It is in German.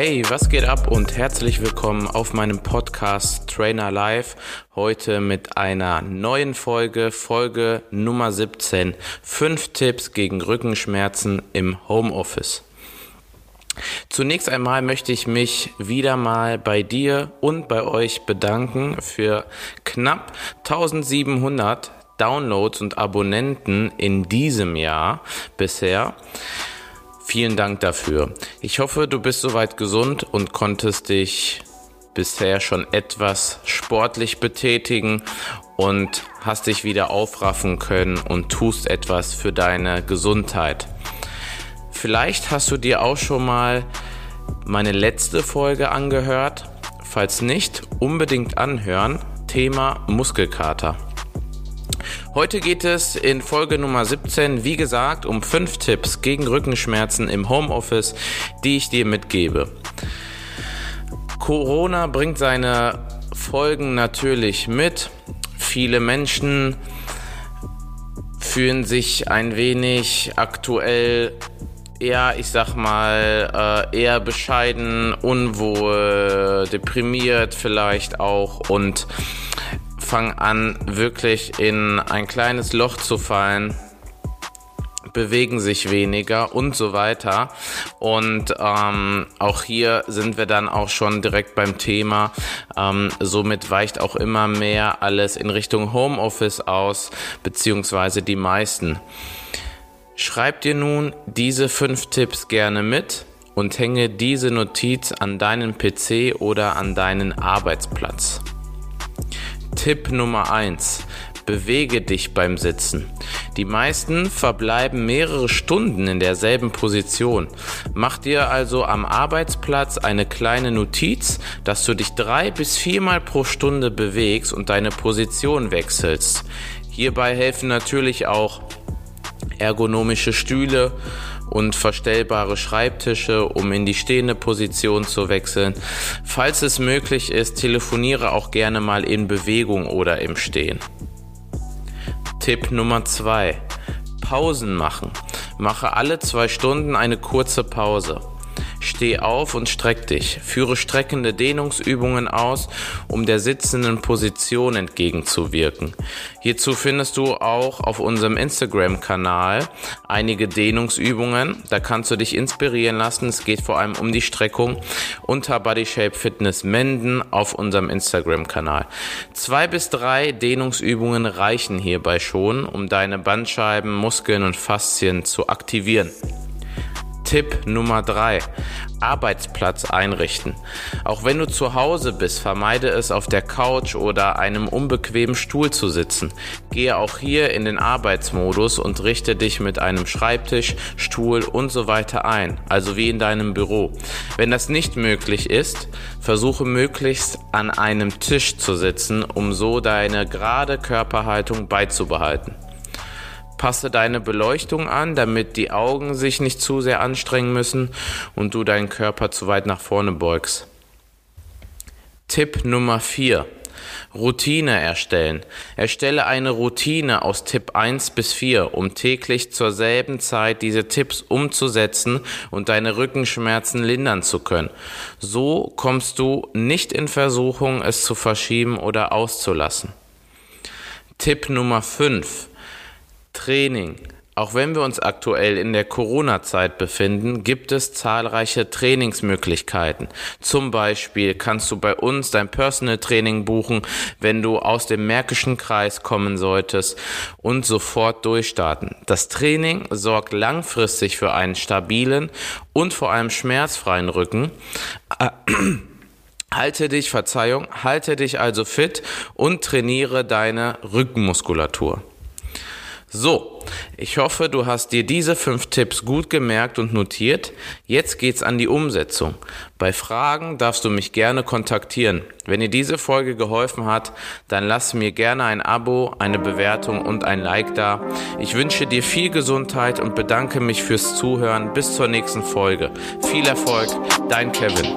Hey, was geht ab und herzlich willkommen auf meinem Podcast Trainer Live. Heute mit einer neuen Folge, Folge Nummer 17. Fünf Tipps gegen Rückenschmerzen im Homeoffice. Zunächst einmal möchte ich mich wieder mal bei dir und bei euch bedanken für knapp 1700 Downloads und Abonnenten in diesem Jahr bisher. Vielen Dank dafür. Ich hoffe, du bist soweit gesund und konntest dich bisher schon etwas sportlich betätigen und hast dich wieder aufraffen können und tust etwas für deine Gesundheit. Vielleicht hast du dir auch schon mal meine letzte Folge angehört. Falls nicht, unbedingt anhören. Thema Muskelkater. Heute geht es in Folge Nummer 17, wie gesagt, um fünf Tipps gegen Rückenschmerzen im Homeoffice, die ich dir mitgebe. Corona bringt seine Folgen natürlich mit. Viele Menschen fühlen sich ein wenig aktuell eher, ich sag mal, äh, eher bescheiden, unwohl, deprimiert vielleicht auch und fangen an, wirklich in ein kleines Loch zu fallen bewegen sich weniger und so weiter. Und ähm, auch hier sind wir dann auch schon direkt beim Thema. Ähm, somit weicht auch immer mehr alles in Richtung Homeoffice aus, beziehungsweise die meisten. Schreib dir nun diese fünf Tipps gerne mit und hänge diese Notiz an deinen PC oder an deinen Arbeitsplatz. Tipp Nummer 1. Bewege dich beim Sitzen. Die meisten verbleiben mehrere Stunden in derselben Position. Mach dir also am Arbeitsplatz eine kleine Notiz, dass du dich drei bis viermal pro Stunde bewegst und deine Position wechselst. Hierbei helfen natürlich auch ergonomische Stühle und verstellbare Schreibtische, um in die stehende Position zu wechseln. Falls es möglich ist, telefoniere auch gerne mal in Bewegung oder im Stehen. Tipp Nummer zwei: Pausen machen. Mache alle zwei Stunden eine kurze Pause. Steh auf und streck dich. Führe streckende Dehnungsübungen aus, um der sitzenden Position entgegenzuwirken. Hierzu findest du auch auf unserem Instagram-Kanal einige Dehnungsübungen. Da kannst du dich inspirieren lassen. Es geht vor allem um die Streckung unter Body Shape Fitness Menden auf unserem Instagram-Kanal. Zwei bis drei Dehnungsübungen reichen hierbei schon, um deine Bandscheiben, Muskeln und Faszien zu aktivieren. Tipp Nummer drei: Arbeitsplatz einrichten. Auch wenn du zu Hause bist, vermeide es auf der Couch oder einem unbequemen Stuhl zu sitzen. Gehe auch hier in den Arbeitsmodus und richte dich mit einem Schreibtisch, Stuhl und so weiter ein, also wie in deinem Büro. Wenn das nicht möglich ist, versuche möglichst an einem Tisch zu sitzen, um so deine gerade Körperhaltung beizubehalten. Passe deine Beleuchtung an, damit die Augen sich nicht zu sehr anstrengen müssen und du deinen Körper zu weit nach vorne beugst. Tipp Nummer 4. Routine erstellen. Erstelle eine Routine aus Tipp 1 bis 4, um täglich zur selben Zeit diese Tipps umzusetzen und deine Rückenschmerzen lindern zu können. So kommst du nicht in Versuchung, es zu verschieben oder auszulassen. Tipp Nummer 5. Training. Auch wenn wir uns aktuell in der Corona-Zeit befinden, gibt es zahlreiche Trainingsmöglichkeiten. Zum Beispiel kannst du bei uns dein Personal Training buchen, wenn du aus dem Märkischen Kreis kommen solltest und sofort durchstarten. Das Training sorgt langfristig für einen stabilen und vor allem schmerzfreien Rücken. Halte dich, Verzeihung, halte dich also fit und trainiere deine Rückenmuskulatur. So, ich hoffe, du hast dir diese fünf Tipps gut gemerkt und notiert. Jetzt geht's an die Umsetzung. Bei Fragen darfst du mich gerne kontaktieren. Wenn dir diese Folge geholfen hat, dann lass mir gerne ein Abo, eine Bewertung und ein Like da. Ich wünsche dir viel Gesundheit und bedanke mich fürs Zuhören. Bis zur nächsten Folge. Viel Erfolg, dein Kevin.